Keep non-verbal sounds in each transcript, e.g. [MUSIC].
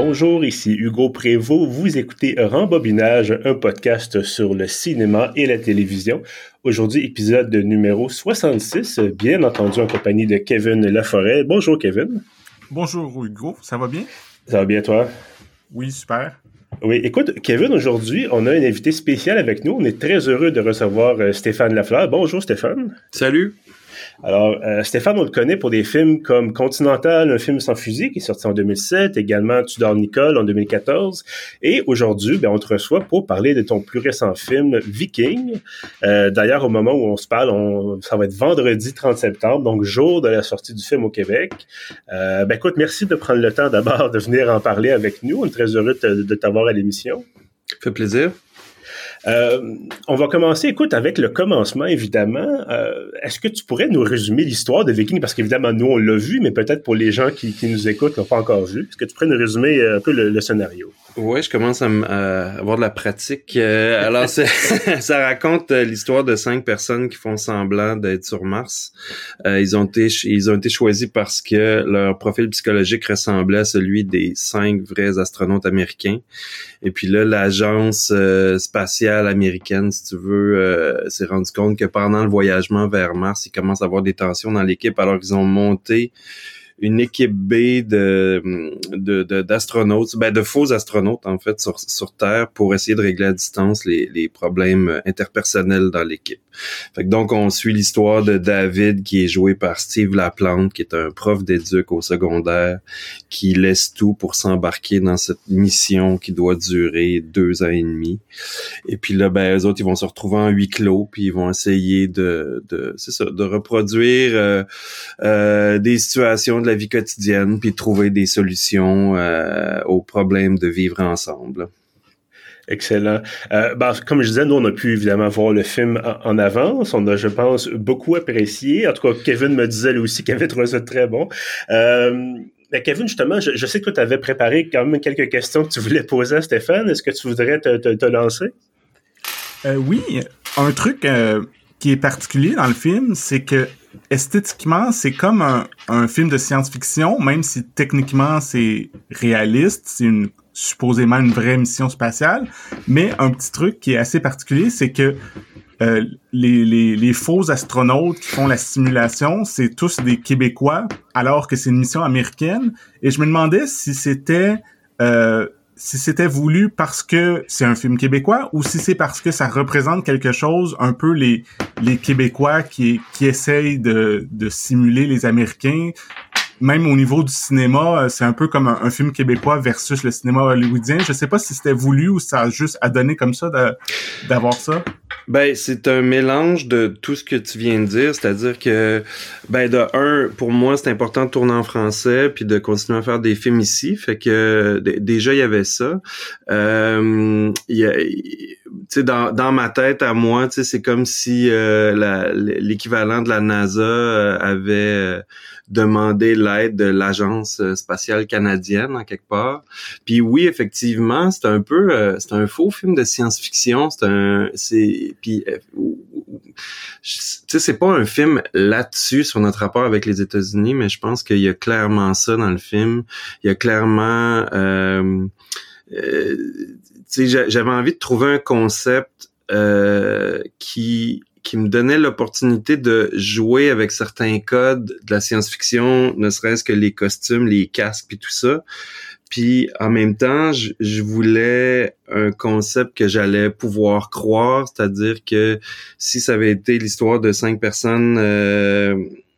Bonjour, ici Hugo Prévost. Vous écoutez Rembobinage, un podcast sur le cinéma et la télévision. Aujourd'hui, épisode numéro 66, bien entendu en compagnie de Kevin Laforêt. Bonjour Kevin. Bonjour Hugo, ça va bien? Ça va bien toi? Oui, super. Oui, écoute, Kevin, aujourd'hui, on a un invité spécial avec nous. On est très heureux de recevoir euh, Stéphane Lafleur. Bonjour Stéphane. Salut. Alors, euh, Stéphane, on le connaît pour des films comme Continental, un film sans fusil qui est sorti en 2007, également Tudor Nicole en 2014. Et aujourd'hui, ben, on te reçoit pour parler de ton plus récent film, Viking. Euh, D'ailleurs, au moment où on se parle, on, ça va être vendredi 30 septembre, donc jour de la sortie du film au Québec. Euh, ben écoute, merci de prendre le temps d'abord de venir en parler avec nous. On est très heureux de, de t'avoir à l'émission. Fait plaisir. Euh, on va commencer, écoute, avec le commencement, évidemment. Euh, Est-ce que tu pourrais nous résumer l'histoire de Viking? Parce qu'évidemment, nous, on l'a vu, mais peut-être pour les gens qui, nous écoutent, n'ont pas encore vu. Est-ce que tu pourrais nous résumer un peu le, scénario? Oui, je commence à, avoir de la pratique. Euh, alors, [LAUGHS] ça raconte euh, l'histoire de cinq personnes qui font semblant d'être sur Mars. Euh, ils ont été ils ont été choisis parce que leur profil psychologique ressemblait à celui des cinq vrais astronautes américains. Et puis là, l'agence euh, spatiale américaine, si tu veux, euh, s'est rendu compte que pendant le voyagement vers Mars, il commence à avoir des tensions dans l'équipe. Alors, ils ont monté une équipe B de d'astronautes, de, ben de faux astronautes en fait sur, sur Terre pour essayer de régler à distance les, les problèmes interpersonnels dans l'équipe. Donc on suit l'histoire de David qui est joué par Steve Laplante qui est un prof d'éduc au secondaire qui laisse tout pour s'embarquer dans cette mission qui doit durer deux ans et demi. Et puis là ben eux autres ils vont se retrouver en huis clos puis ils vont essayer de, de c'est ça de reproduire euh, euh, des situations de la vie quotidienne, puis trouver des solutions euh, aux problèmes de vivre ensemble. Excellent. Euh, ben, comme je disais, nous, on a pu évidemment voir le film en, en, avance. On a, je pense, beaucoup apprécié. En tout cas, Kevin me disait lui aussi qu'il avait trouvé ça très bon. Euh, mais Kevin, justement, je, je sais que tu avais préparé quand même quelques questions que tu voulais poser à Stéphane. Est-ce que tu voudrais te, te, te lancer? Euh, oui, un truc euh, qui est particulier dans le film, c'est que esthétiquement, c'est comme un, un, film de science-fiction, même si techniquement c'est réaliste, c'est une supposément une vraie mission spatiale. Mais un petit truc qui est assez particulier, c'est que euh, les, les, les, faux astronautes qui font la simulation, c'est tous des Québécois, alors que c'est une mission américaine. Et je me demandais si c'était euh, si c'était voulu parce que c'est un film québécois ou si c'est parce que ça représente quelque chose, un peu les, les Québécois qui, qui essayent de, de simuler les Américains. Même au niveau du cinéma, c'est un peu comme un, un, film québécois versus le cinéma hollywoodien. Je sais pas si c'était voulu ou ça a juste à donner comme ça d'avoir ça. Ben, c'est un mélange de tout ce que tu viens de dire, c'est-à-dire que, ben, de un, pour moi, c'est important de tourner en français puis de continuer à faire des films ici. Fait que déjà il y avait ça. Euh, y a, tu sais, dans, dans ma tête à moi, c'est comme si euh, l'équivalent de la NASA euh, avait euh, demandé l'aide de l'agence spatiale canadienne en quelque part. Puis oui, effectivement, c'est un peu, euh, c'est un faux film de science-fiction. C'est un, c'est, puis, tu sais, c'est pas un film là-dessus sur notre rapport avec les États-Unis, mais je pense qu'il y a clairement ça dans le film. Il y a clairement euh, euh, j'avais envie de trouver un concept euh, qui qui me donnait l'opportunité de jouer avec certains codes de la science-fiction, ne serait-ce que les costumes, les casques et tout ça. Puis en même temps, je, je voulais un concept que j'allais pouvoir croire, c'est-à-dire que si ça avait été l'histoire de cinq personnes euh,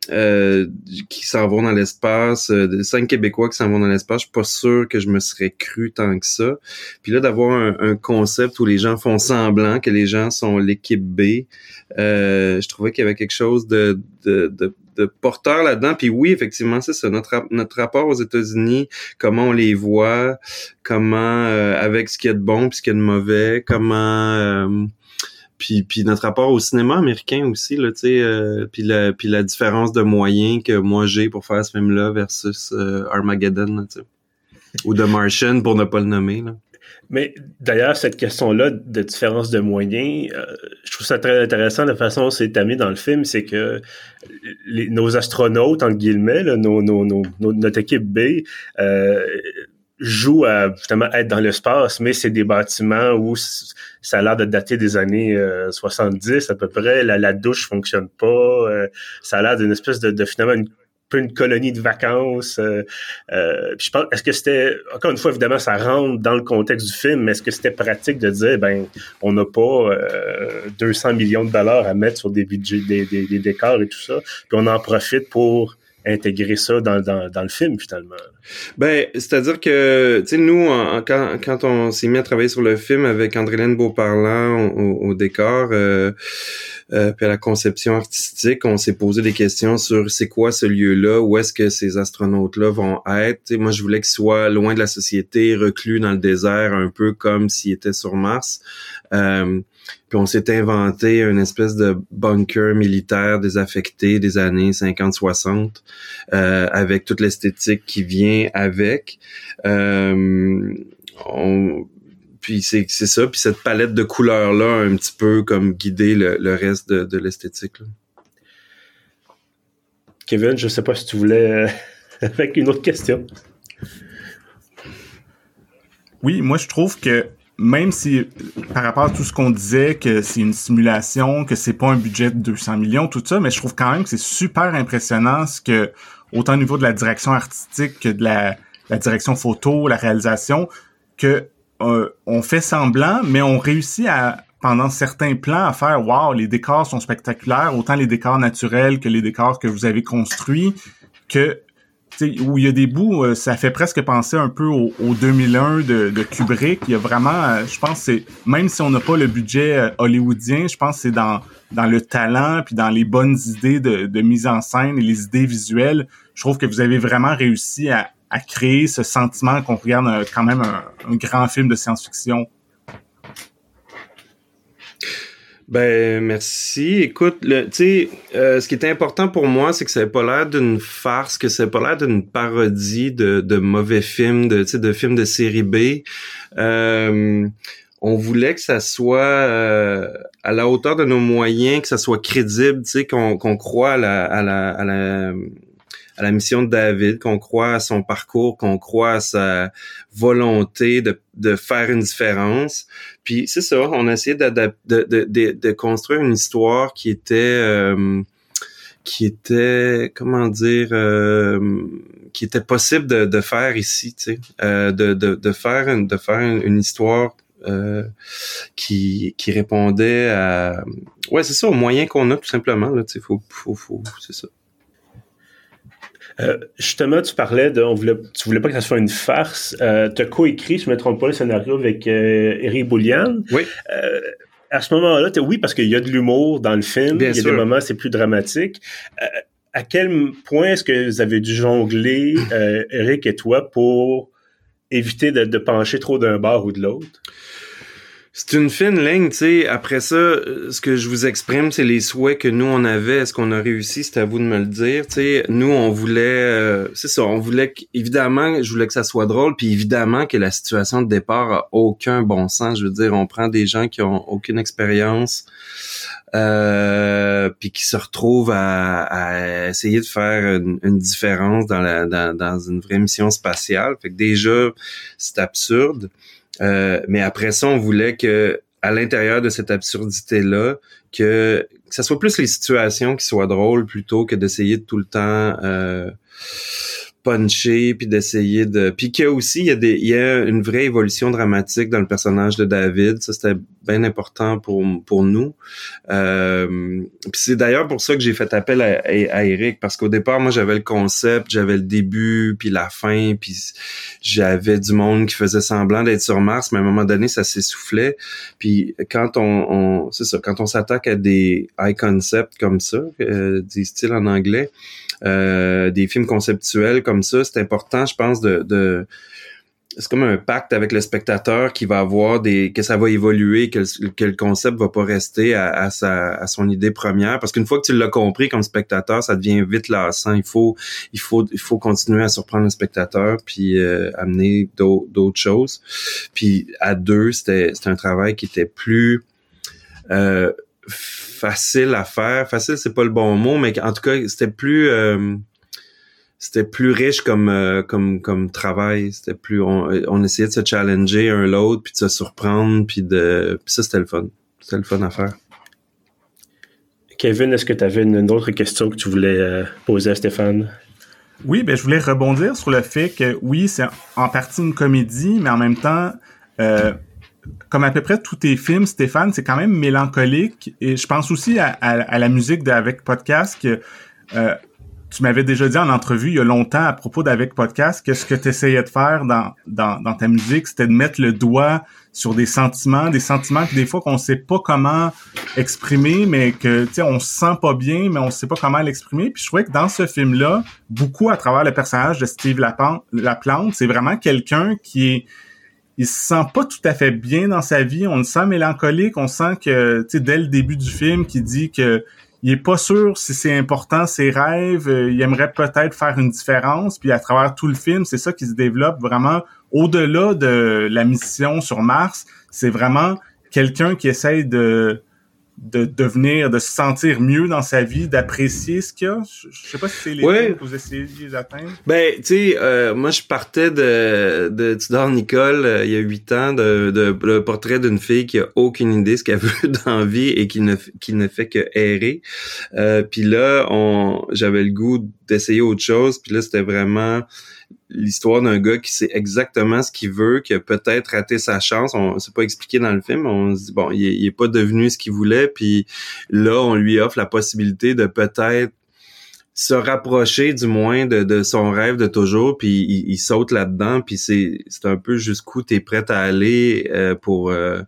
euh, qui s'en vont dans l'espace, euh, cinq Québécois qui s'en vont dans l'espace, je suis pas sûr que je me serais cru tant que ça. Puis là, d'avoir un, un, concept où les gens font semblant que les gens sont l'équipe B, euh, je trouvais qu'il y avait quelque chose de, de, de, de porteur là-dedans. Puis oui, effectivement, c'est ça. Notre, notre rapport aux États-Unis, comment on les voit, comment euh, avec ce qu'il y a de bon puis ce qu'il y a de mauvais, comment euh, puis, puis notre rapport au cinéma américain aussi, là, tu sais, euh, puis, la, puis la différence de moyens que moi j'ai pour faire ce film-là versus euh, Armageddon, là, tu sais. Ou The Martian, pour ne pas le nommer, là. Mais d'ailleurs, cette question-là de différence de moyens, euh, je trouve ça très intéressant la façon dont c'est amené dans le film, c'est que les, nos astronautes, entre guillemets, là, nos, nos, nos, notre équipe B, euh, joue à justement être dans l'espace, mais c'est des bâtiments où ça a l'air de dater des années 70 à peu près. La, la douche fonctionne pas. ça a l'air d'une espèce de, de finalement une peu une colonie de vacances. Euh, euh, je pense, est-ce que c'était, encore une fois, évidemment, ça rentre dans le contexte du film, mais est-ce que c'était pratique de dire, ben, on n'a pas 200 euh, millions de dollars à mettre sur des budgets, des, des, des, décors et tout ça, puis on en profite pour intégrer ça dans, dans, le film finalement. Ben, c'est-à-dire que, tu sais, nous, quand, quand on s'est mis à travailler sur le film avec André-Hélène Beauparlant au, au décor, euh, euh, puis à la conception artistique, on s'est posé des questions sur c'est quoi ce lieu-là, où est-ce que ces astronautes-là vont être. moi, je voulais qu'ils soient loin de la société, reclus dans le désert, un peu comme s'ils étaient sur Mars. Euh, puis on s'est inventé une espèce de bunker militaire désaffecté des années 50-60 euh, avec toute l'esthétique qui vient avec. Euh, on, puis c'est ça, puis cette palette de couleurs là un petit peu comme guider le, reste de, de l'esthétique. Kevin, je sais pas si tu voulais euh, [LAUGHS] avec une autre question. Oui, moi je trouve que même si par rapport à tout ce qu'on disait que c'est une simulation, que c'est pas un budget de 200 millions, tout ça, mais je trouve quand même que c'est super impressionnant ce que autant au niveau de la direction artistique que de la, la direction photo, la réalisation, que euh, on fait semblant, mais on réussit à pendant certains plans à faire wow, les décors sont spectaculaires, autant les décors naturels que les décors que vous avez construits, que où il y a des bouts, euh, ça fait presque penser un peu au, 2001 de, Kubrick. Il y a vraiment, euh, je pense, c'est même si on n'a pas le budget hollywoodien, je pense que c'est dans le talent puis dans les bonnes idées de, mise en scène et les idées visuelles. Je trouve que vous avez vraiment réussi à, créer ce sentiment qu'on regarde euh, quand même un, grand film de science-fiction. Ben merci. Écoute, tu sais, euh, ce qui est important pour moi, c'est que ça n'a pas l'air d'une farce, que ça n'a pas l'air d'une parodie de, de mauvais films, de, de films de série B. Euh, on voulait que ça soit à la hauteur de nos moyens, que ça soit crédible, tu sais, qu'on croit à la, à la, à la à la mission de David, qu'on croit à son parcours, qu'on croit à sa volonté de, de faire une différence. Puis c'est ça, on a essayé de, de, de, construire une histoire qui était euh, qui était comment dire euh, qui était possible de, de faire ici, tu sais, euh, de, de, de faire une, de faire une, histoire qui, qui répondait à ouais c'est ça aux moyens qu'on a tout simplement là tu sais. Faut faut faut c'est ça euh, justement, tu parlais de, on voulait, tu voulais pas que ça soit une farce. Euh, tu as coécrit, je me trompe pas, le scénario avec euh, Eric Boulian. Oui. Euh, à ce moment-là, oui, parce qu'il y a de l'humour dans le film. il y a des moments, c'est plus dramatique. à quel point est-ce que vous avez dû jongler, Eric et toi, pour éviter de, de pencher trop d'un bord ou de l'autre? C'est une fine ligne, tu sais. Après ça, euh, ce que je vous exprime, c'est les souhaits que nous on avait. Est-ce qu'on a réussi? C'est à vous de me le dire. Tu sais, nous on voulait, euh, c'est ça, on voulait évidemment, je voulais que ça soit drôle, puis évidemment que la situation de départ a aucun bon sens. Je veux dire, on prend des gens qui ont aucune expérience, euh, puis qui se retrouvent à, essayer de faire une, différence dans dans une vraie mission spatiale. Fait que déjà, c'est absurde. Euh, mais après ça, on voulait que à l'intérieur de cette absurdité-là, que, que ce soit plus les situations qui soient drôles plutôt que d'essayer de tout le temps euh, puncher puis d'essayer de puis qu'il y a aussi il y a des il y a une vraie évolution dramatique dans le personnage de David. Ça c'était bien important pour pour nous. Euh, puis c'est d'ailleurs pour ça que j'ai fait appel à, à, Eric parce qu'au départ moi j'avais le concept j'avais le début puis la fin puis j'avais du monde qui faisait semblant d'être sur Mars mais à un moment donné ça s'essoufflait. Puis quand on, on c'est ça quand on s'attaque à des high concepts comme ça euh, disent-ils en anglais des films conceptuels comme ça, c'est important, je pense, de, de c'est comme un pacte avec le spectateur qui va avoir des que ça va évoluer que le, que le concept va pas rester à, à, sa à son idée première. Parce qu'une fois que tu l'as compris comme spectateur ça devient vite lassant. Il faut il faut il faut continuer à surprendre le spectateur puis euh, amener d'autres choses. Puis à deux c'était c'était un travail qui était plus euh, facile à faire. Facile, c'est pas le bon mot, mais en tout cas, c'était plus... Euh, c'était plus riche comme euh, comme comme travail. C'était plus on, on, essayait de se challenger un l'autre, puis de se surprendre, puis de puis ça c'était le fun. C'était le fun à faire. Kevin, est-ce que tu avais une, autre question que tu voulais euh, poser à Stéphane? Oui, ben je voulais rebondir sur le fait que oui, c'est en partie une comédie, mais en même temps, euh, comme à peu près tous tes films, Stéphane, c'est quand même mélancolique. Et je pense aussi à, la musique d'Avec Podcast que euh, tu m'avais déjà dit en entrevue il y a longtemps à propos d'Avec Podcast que ce que tu essayais de faire dans, ta musique, c'était de mettre le doigt sur des sentiments, des sentiments que des fois qu'on sait pas comment exprimer, mais que tu sais on se sent pas bien, mais on sait pas comment l'exprimer. Puis je trouvais que dans ce film-là, beaucoup à travers le personnage de Steve Laplante, c'est vraiment quelqu'un qui est il se sent pas tout à fait bien dans sa vie. On le sent mélancolique. On sent que, tu sais, dès le début du film, qui dit que il est pas sûr si c'est important ses rêves. Euh, il aimerait peut-être faire une différence. Puis à travers tout le film, c'est ça qui se développe vraiment au-delà de la mission sur Mars. C'est vraiment quelqu'un qui essaye de de devenir, de se sentir mieux dans sa vie, d'apprécier ce qu'il y a? Je, sais pas si c'est les ouais. que vous essayez d'atteindre. Ben, tu sais, euh, moi je partais de, de Tudor Nicole euh, il y a huit ans, de, de, le portrait d'une fille qui a aucune idée ce qu'elle [LAUGHS] veut dans la vie et qui ne, qui ne fait que errer. Euh, puis là, on, j'avais le goût d'essayer autre chose. Puis là, c'était vraiment l'histoire d'un gars qui sait exactement ce qu'il veut, qui a peut-être raté sa chance. On s'est pas expliqué dans le film. On se dit bon, il est, pas devenu ce qu'il voulait. Puis là, on lui offre la possibilité de peut-être se rapprocher du moins de, son rêve de toujours puis il, saute là-dedans puis c'est c'est un peu jusqu'où tu es prêt à aller euh, pour euh,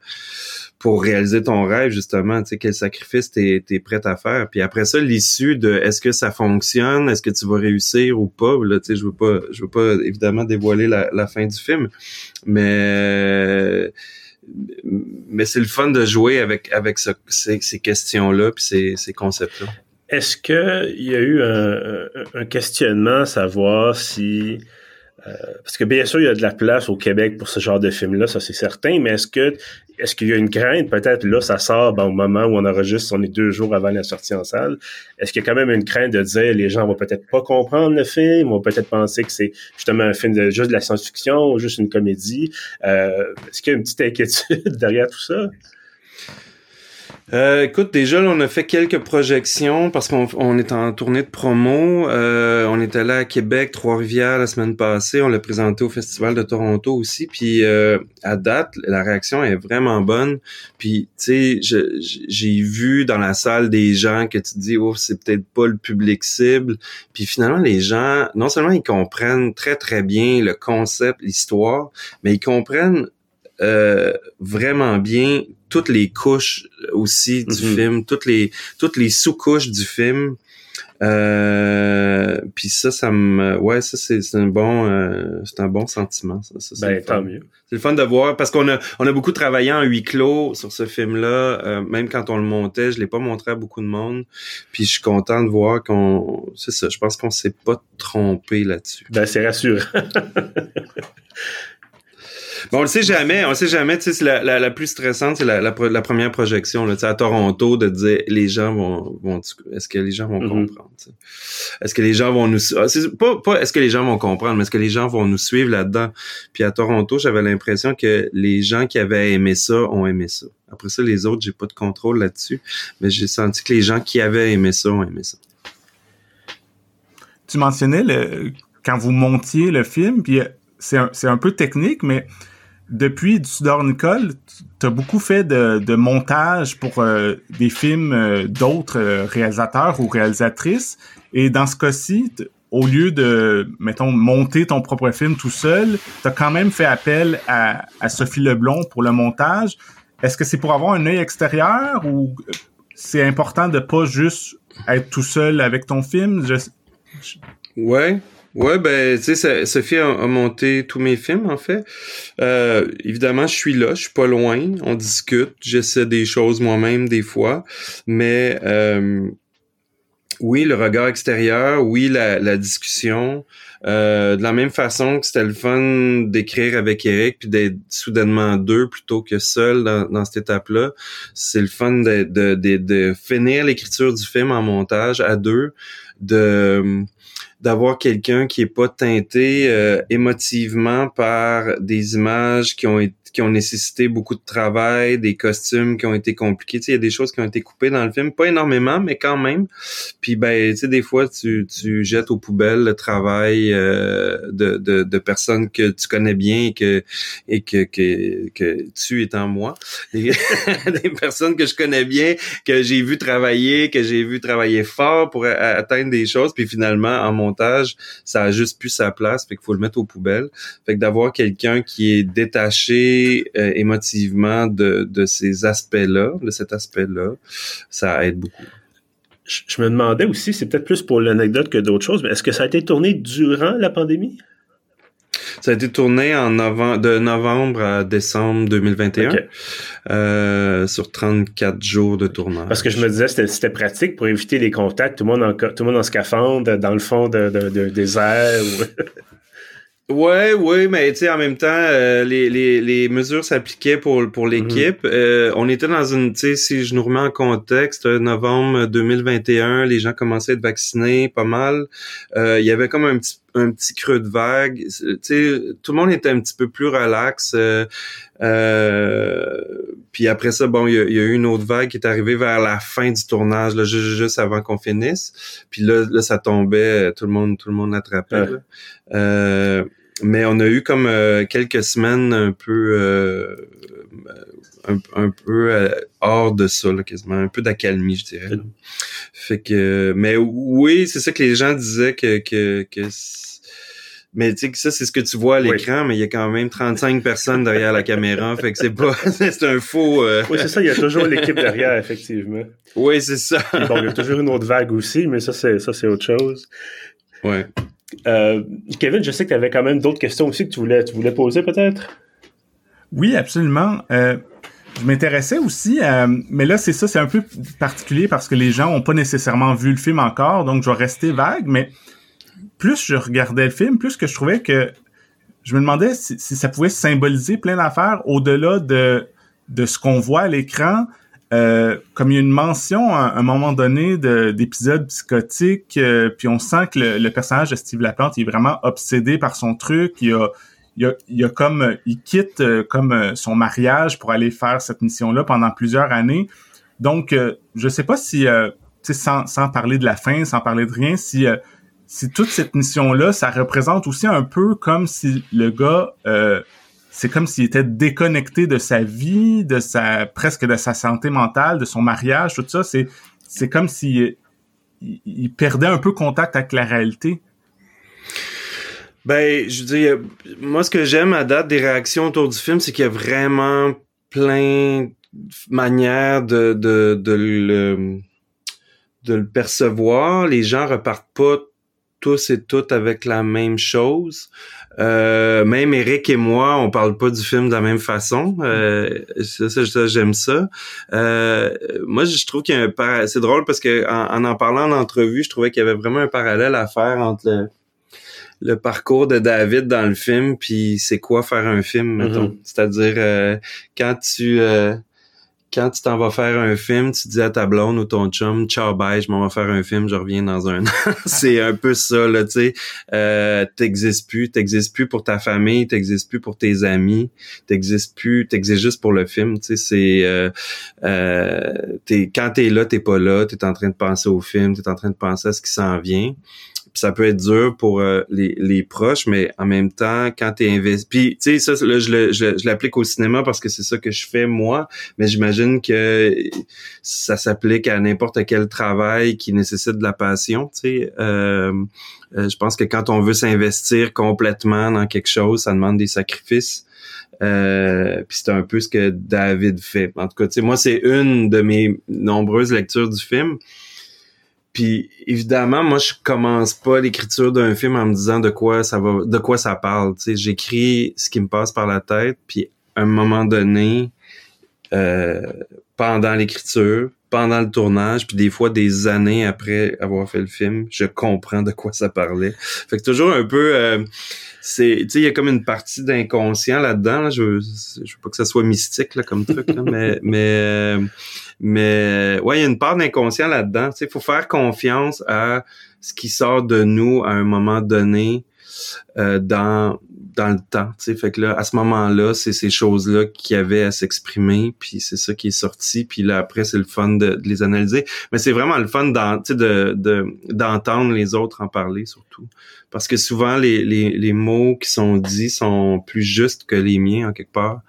pour réaliser ton rêve, justement, tu sais, quel sacrifice t'es es prêt à faire. Puis après ça, l'issue de est-ce que ça fonctionne, est-ce que tu vas réussir ou pas, là, tu sais, je veux pas, je veux pas évidemment dévoiler la, la fin du film, mais mais c'est le fun de jouer avec avec ce, ces, ces questions-là puis ces, ces concepts-là. Est-ce que il y a eu un, questionnement à savoir si euh, parce que bien sûr, il y a de la place au Québec pour ce genre de film-là, ça c'est certain, mais est-ce que est-ce qu'il y a une crainte, peut-être là, ça sort au moment où on enregistre, on est deux jours avant la sortie en salle. Est-ce qu'il y a quand même une crainte de dire les gens vont peut-être pas comprendre le film, vont peut-être penser que c'est justement un film de juste de la science-fiction ou juste une comédie? Euh, est-ce qu'il y a une petite inquiétude [LAUGHS] derrière tout ça? Euh, écoute, déjà, on a fait quelques projections parce qu'on on est en tournée de promo. Euh, on était là à Québec, Trois-Rivières la semaine passée. On l'a présenté au Festival de Toronto aussi. Puis euh, à date, la réaction est vraiment bonne. Puis, tu sais, j'ai vu dans la salle des gens que tu dis, oh, c'est peut-être pas le public cible. Puis finalement, les gens, non seulement ils comprennent très, très bien le concept, l'histoire, mais ils comprennent euh, vraiment bien toutes les couches aussi du mhm. film, toutes les toutes les sous-couches du film. Euh, puis ça, ça me, ouais, ça c'est un bon, euh, c'est un bon sentiment. Ça, ben tant mieux. C'est le fun de voir parce qu'on a on a beaucoup travaillé en huis clos sur ce film-là. Euh, même quand on le montait, je l'ai pas montré à beaucoup de monde. Puis je suis content de voir qu'on, c'est ça. Je pense qu'on s'est pas trompé là-dessus. Ben c'est rassurant. [LAUGHS] Bon, on le sait jamais, on le sait jamais. Tu sais, la, la, la, plus stressante, c'est la, la, première projection là, à Toronto de dire les gens vont, vont est-ce que les gens vont mm-hmm. comprendre Est-ce que les gens vont nous, ah, pas, pas est-ce que les gens vont comprendre, mais est-ce que les gens vont nous suivre là-dedans? Puis à Toronto, j'avais l'impression que les gens qui avaient aimé ça ont aimé ça. Après ça, les autres, j'ai pas de contrôle là-dessus, mais j'ai senti que les gens qui avaient aimé ça ont aimé ça. Tu mentionnais le, quand vous montiez le film, puis c'est un, un peu technique, mais depuis Tudor Nicole, tu as beaucoup fait de, montage pour euh, des films euh, d'autres euh, réalisateurs ou réalisatrices. Et dans ce cas-ci, au lieu de, mettons, monter ton propre film tout seul, tu as quand même fait appel à, Sophie Leblon pour le montage. Est-ce que c'est pour avoir un œil extérieur ou c'est important de pas juste être tout seul avec ton film? Ouais, Ouais, ben, tu sais, Sophie a, monté tous mes films, en fait. Euh, évidemment, je suis là, je suis pas loin, on discute, j'essaie des choses moi-même des fois, mais euh, oui, le regard extérieur, oui, la, la discussion. Euh, de la même façon que c'était le fun d'écrire avec Eric puis d'être soudainement deux plutôt que seul dans, dans cette étape-là. C'est le fun de, de, de, de finir l'écriture du film en montage à deux, de d'avoir quelqu'un qui est pas teinté euh, émotivement par des images qui ont été qui ont nécessité beaucoup de travail, des costumes qui ont été compliqués. Tu sais, il y a des choses qui ont été coupées dans le film, pas énormément, mais quand même. Puis ben, tu sais, des fois, tu, tu jettes aux poubelles le travail euh, de, de, de, personnes que tu connais bien et que et que que, que tu étant moi, [LAUGHS] des, personnes que je connais bien, que j'ai vu travailler, que j'ai vu travailler fort pour atteindre des choses, puis finalement en montage, ça a juste plus sa place, fait qu'il faut le mettre aux poubelles. Fait que d'avoir quelqu'un qui est détaché euh, émotivement de, de ces aspects-là, de cet aspect-là, ça aide beaucoup. Je, me demandais aussi, c'est peut-être plus pour l'anecdote que d'autres choses, mais est-ce que ça a été tourné durant la pandémie? Ça a été tourné en novembre, de novembre à décembre 2021 euh, sur 34 jours de tournage. Parce que je me disais c'était c'était pratique pour éviter les contacts, tout le monde en tout le monde en scaphandre dans le fond de, de, de désert. [LAUGHS] Ouais, oui, mais tu sais, en même temps, euh, les, les, les mesures s'appliquaient pour, pour mhm. l'équipe. Euh, on était dans une, tu sais, si je nous remets en contexte, euh, novembre 2021, les gens commençaient à être vaccinés pas mal. il y avait comme un petit un petit creux de vague. Tu sais, tout le monde était un petit peu plus relax. puis après ça, bon, il y, a, eu une autre vague qui est arrivée vers la fin du tournage, là, juste, juste avant qu'on finisse. Puis là, là, ça tombait, tout le monde, tout le monde attrapait. Euh, mais on a eu comme euh, quelques semaines un peu euh, un, peu euh, hors de ça, là, quasiment, un peu d'accalmie, je dirais. Fait que mais oui, c'est ça que les gens disaient que, que, que mais tu sais que ça, c'est ce que tu vois à l'écran, mais il y a quand même 35 personnes derrière la caméra, fait que c'est pas, [LAUGHS] c'est un faux. Oui, c'est ça, il y a toujours l'équipe derrière, effectivement. Oui, c'est ça. bon, il y a toujours une autre vague aussi, mais ça, c'est ça, c'est autre chose. Ouais. Euh, Kevin, je sais que tu avais quand même d'autres questions aussi que tu voulais, tu voulais poser peut-être? Oui, absolument. Euh, je m'intéressais aussi, mais là c'est ça, c'est un peu particulier parce que les gens ont pas nécessairement vu le film encore, donc je vais rester vague. Mais plus je regardais le film, plus que je trouvais que je me demandais si, ça pouvait symboliser plein d'affaires au-delà de de ce qu'on voit à l'écran. Euh, comme il y a une mention à un moment donné d'épisodes psychotiques, euh, puis on sent que le, personnage de Steve Laplante est vraiment obsédé par son truc. Il a, il a, comme il quitte euh, comme son mariage pour aller faire cette mission-là pendant plusieurs années. Donc, je sais pas si, sans, sans parler de la fin, sans parler de rien, si si toute cette mission-là, ça représente aussi un peu comme si le gars c'est comme s'il était déconnecté de sa vie, de sa presque de sa santé mentale, de son mariage, tout ça. C'est c'est comme s'il il, perdait un peu contact avec la réalité. Ben, je dis, moi, ce que j'aime à date des réactions autour du film, c'est qu'il y a vraiment plein de manières de, de, de, le, de le percevoir. Les gens repartent pas tous et toutes avec la même chose. Euh, même Eric et moi, on parle pas du film de la même façon. Euh, ça, j'aime ça. Euh, moi, je trouve qu'il y a un c'est drôle parce que en, en, parlant en entrevue, je trouvais qu'il y avait vraiment un parallèle à faire entre le, le parcours de David dans le film puis c'est quoi faire un film, mettons. Mm-hmm. C'est-à-dire euh, quand tu quand tu t'en vas faire un film, tu dis à ta blonde ou ton chum, ciao bye, je m'en vais faire un film, je reviens dans un [LAUGHS] an. c'est un peu ça, là, tu sais. Euh, t'existes plus, t'existes plus pour ta famille, t'existes plus pour tes amis, t'existes plus, t'existes juste pour le film, tu sais. C'est, euh, euh, t'es, quand t'es là, t'es pas là, t'es en train de penser au film, t'es en train de penser à ce qui s'en vient ça peut être dur pour euh, les, les, proches, mais en même temps, quand tu es investi... Puis, tu sais, ça, là, je, l'applique au cinéma parce que c'est ça que je fais, moi, mais j'imagine que ça s'applique à n'importe quel travail qui nécessite de la passion, tu sais. Euh, euh, je pense que quand on veut s'investir complètement dans quelque chose, ça demande des sacrifices. Euh, puis c'est un peu ce que David fait. En tout cas, tu sais, moi, c'est une de mes nombreuses lectures du film. Puis évidemment, moi je commence pas l'écriture d'un film en me disant de quoi ça va, de quoi ça parle. Tu sais, j'écris ce qui me passe par la tête, puis à un moment donné, euh, pendant l'écriture, pendant le tournage, puis des fois des années après avoir fait le film, je comprends de quoi ça parlait. Fait que toujours un peu, euh, c'est, tu sais, il y a comme une partie d'inconscient là-dedans. Je, veux, je veux pas que ça soit mystique là, comme truc, là, mais [LAUGHS] mais mais ouais, il y a une part d'inconscient là-dedans. Sais, faut faire confiance à ce qui sort de nous à un moment donné euh, dans dans le temps. Tu sais, fait que là, à ce moment-là, c'est ces choses-là qui avaient à s'exprimer, puis c'est ça qui est sorti. Puis là, après, c'est le fun de, les analyser. Mais c'est vraiment le fun de, d'entendre les autres en parler, surtout. Parce que souvent, les, les, les, mots qui sont dits sont plus justes que les miens, en quelque part.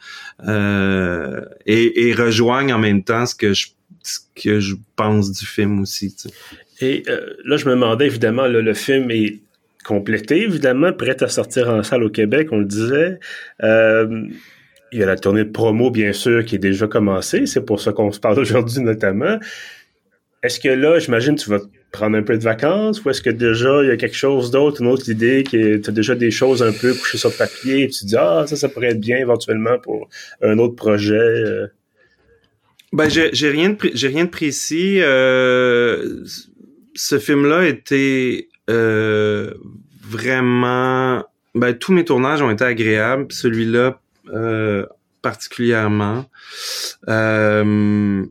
Euh, et, et rejoignent en même temps ce que je ce que je pense du film aussi. Tu sais. Et euh, là, je me demandais, évidemment, le film est complété, évidemment, prête à sortir en salle au Québec, on le disait. Euh, il y a la tournée de promo, bien sûr, qui est déjà commencée. C'est pour ça qu'on se parle [LAUGHS] aujourd'hui, notamment. Est-ce que là, j'imagine, tu vas prendre un peu de vacances ou est-ce que déjà il y a quelque chose d'autre, une autre idée, que tu as déjà des choses un peu couchées sur papier et tu te dis, ah, ça, ça pourrait être bien éventuellement pour un autre projet? Euh? Ben, j'ai rien de précis. Euh, ce film-là était vraiment, ben, tous mes tournages ont été agréables. Celui-là, euh, particulièrement. Euh,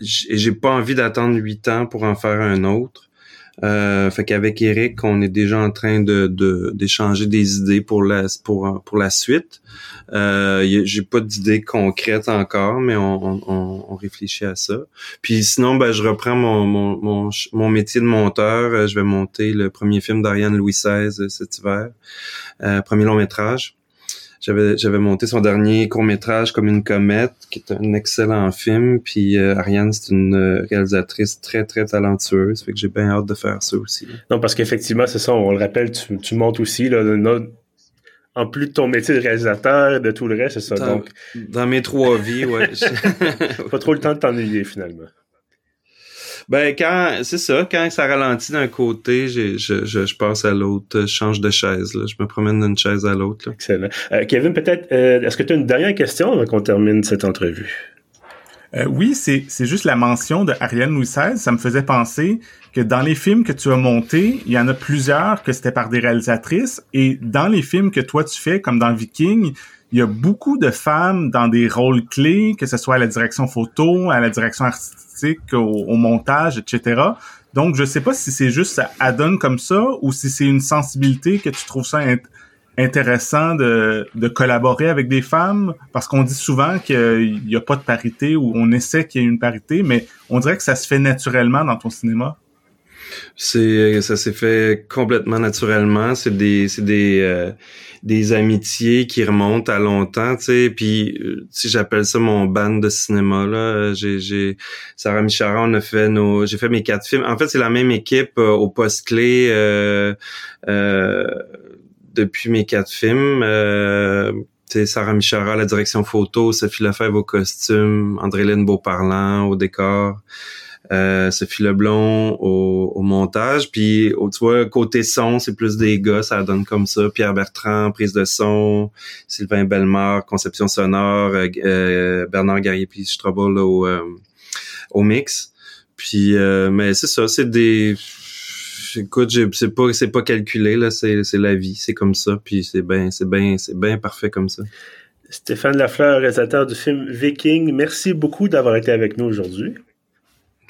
j'ai pas envie d'attendre huit ans pour en faire un autre. Euh, fait qu'avec Eric, on est déjà en train de d'échanger des idées pour la pour pour la suite. Euh, J'ai pas d'idées concrètes encore, mais on, on, on, réfléchit à ça. Puis sinon, ben je reprends mon mon, mon, mon métier de monteur. Euh, je vais monter le premier film d'Ariane Louis XVI euh, cet hiver, euh, premier long métrage j'avais j'avais monté son dernier court métrage comme une comète qui est un excellent film. Puis euh, Ariane c'est une euh, réalisatrice très très talentueuse. Fait que j'ai bien hâte de faire ça aussi. Non parce qu'effectivement c'est ça on le rappelle tu, tu montes aussi là en plus de ton métier de réalisateur de tout le reste c'est ça. Dans, donc dans mes trois vies ouais. [LAUGHS] Pas trop le temps de t'ennuyer finalement ben quand c'est ça, quand ça ralentit d'un côté, je, je, je, passe à l'autre, je change de chaise. Là. Je me promène d'une chaise à l'autre. Excellent. Euh, Kevin, peut-être, euh, est-ce que tu as une dernière question avant qu'on termine cette entrevue? Euh, oui, c'est, c'est juste la mention de Ariane Louis XVI. Ça me faisait penser que dans les films que tu as montés, il y en a plusieurs que c'était par des réalisatrices. Et dans les films que toi tu fais, comme dans Viking, il y a beaucoup de femmes dans des rôles clés, que ce soit à la direction photo, à la direction artistique au, montage, etc. Donc, je sais pas si c'est juste ça adonne comme ça ou si c'est une sensibilité que tu trouves ça intéressant de, collaborer avec des femmes parce qu'on dit souvent qu'il n'y a pas de parité ou on essaie qu'il y ait une parité, mais on dirait que ça se fait naturellement dans ton cinéma. C'est ça s'est fait complètement naturellement. C'est des c'est des euh, des amitiés qui remontent à longtemps, tu sais. Puis, euh, si j'appelle ça mon band de cinéma là, j'ai, j'ai Sarah Michara, on a fait nos, j'ai fait mes quatre films. En fait, c'est la même équipe euh, au poste clé euh, depuis mes quatre films. Euh, Sarah Michara, la direction photo, Sophie Lefebvre au costume, André-Lynne Beauparlant au décor euh, Sophie Leblon au, au montage. Puis, tu vois, côté son, c'est plus des gars, ça donne comme ça. Pierre Bertrand, prise de son. Sylvain Bellemare, conception sonore. Euh, euh Bernard Garrier puis Strobel au, euh, au mix. Puis, mais c'est ça, c'est des... Écoute, c'est pas c'est pas calculé là, c'est la vie, c'est comme ça, puis c'est bien c'est bien c'est bien parfait comme ça. Stéphane Lafleur, réalisateur du film Viking, merci beaucoup d'avoir été avec nous aujourd'hui.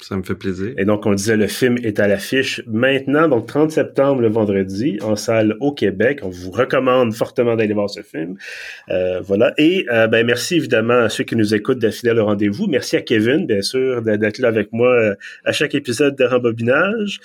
Ça me fait plaisir. Et donc, on disait, le film est à l'affiche maintenant, donc 30 septembre, le vendredi, en salle au Québec. On vous recommande fortement d'aller voir ce film. Euh, voilà. Et euh, ben, merci évidemment à ceux qui nous écoutent d'affiler le rendez-vous. Merci à Kevin, bien sûr, d'être là avec moi euh, à chaque épisode de Rembobinage.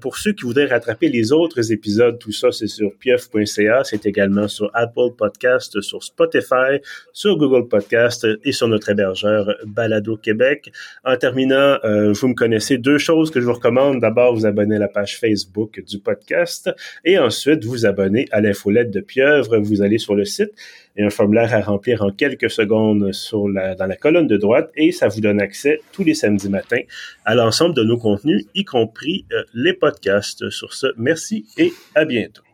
Pour ceux qui voudraient rattraper les autres épisodes, tout ça, c'est sur pieuf.ca. C'est également sur Apple Podcast, sur Spotify, sur Google Podcast et sur notre hébergeur Balado Québec. En terminant, euh, vous me connaissez. Deux choses que je vous recommande. D'abord, vous abonner à la page Facebook du podcast et ensuite vous abonner à l'infolette de Pieuvre. Vous allez sur le site et un formulaire à remplir en quelques secondes dans la colonne de droite et ça vous donne accès tous les samedis matins à l'ensemble de nos contenus, y compris euh, les podcasts. Sur ce, merci et à bientôt.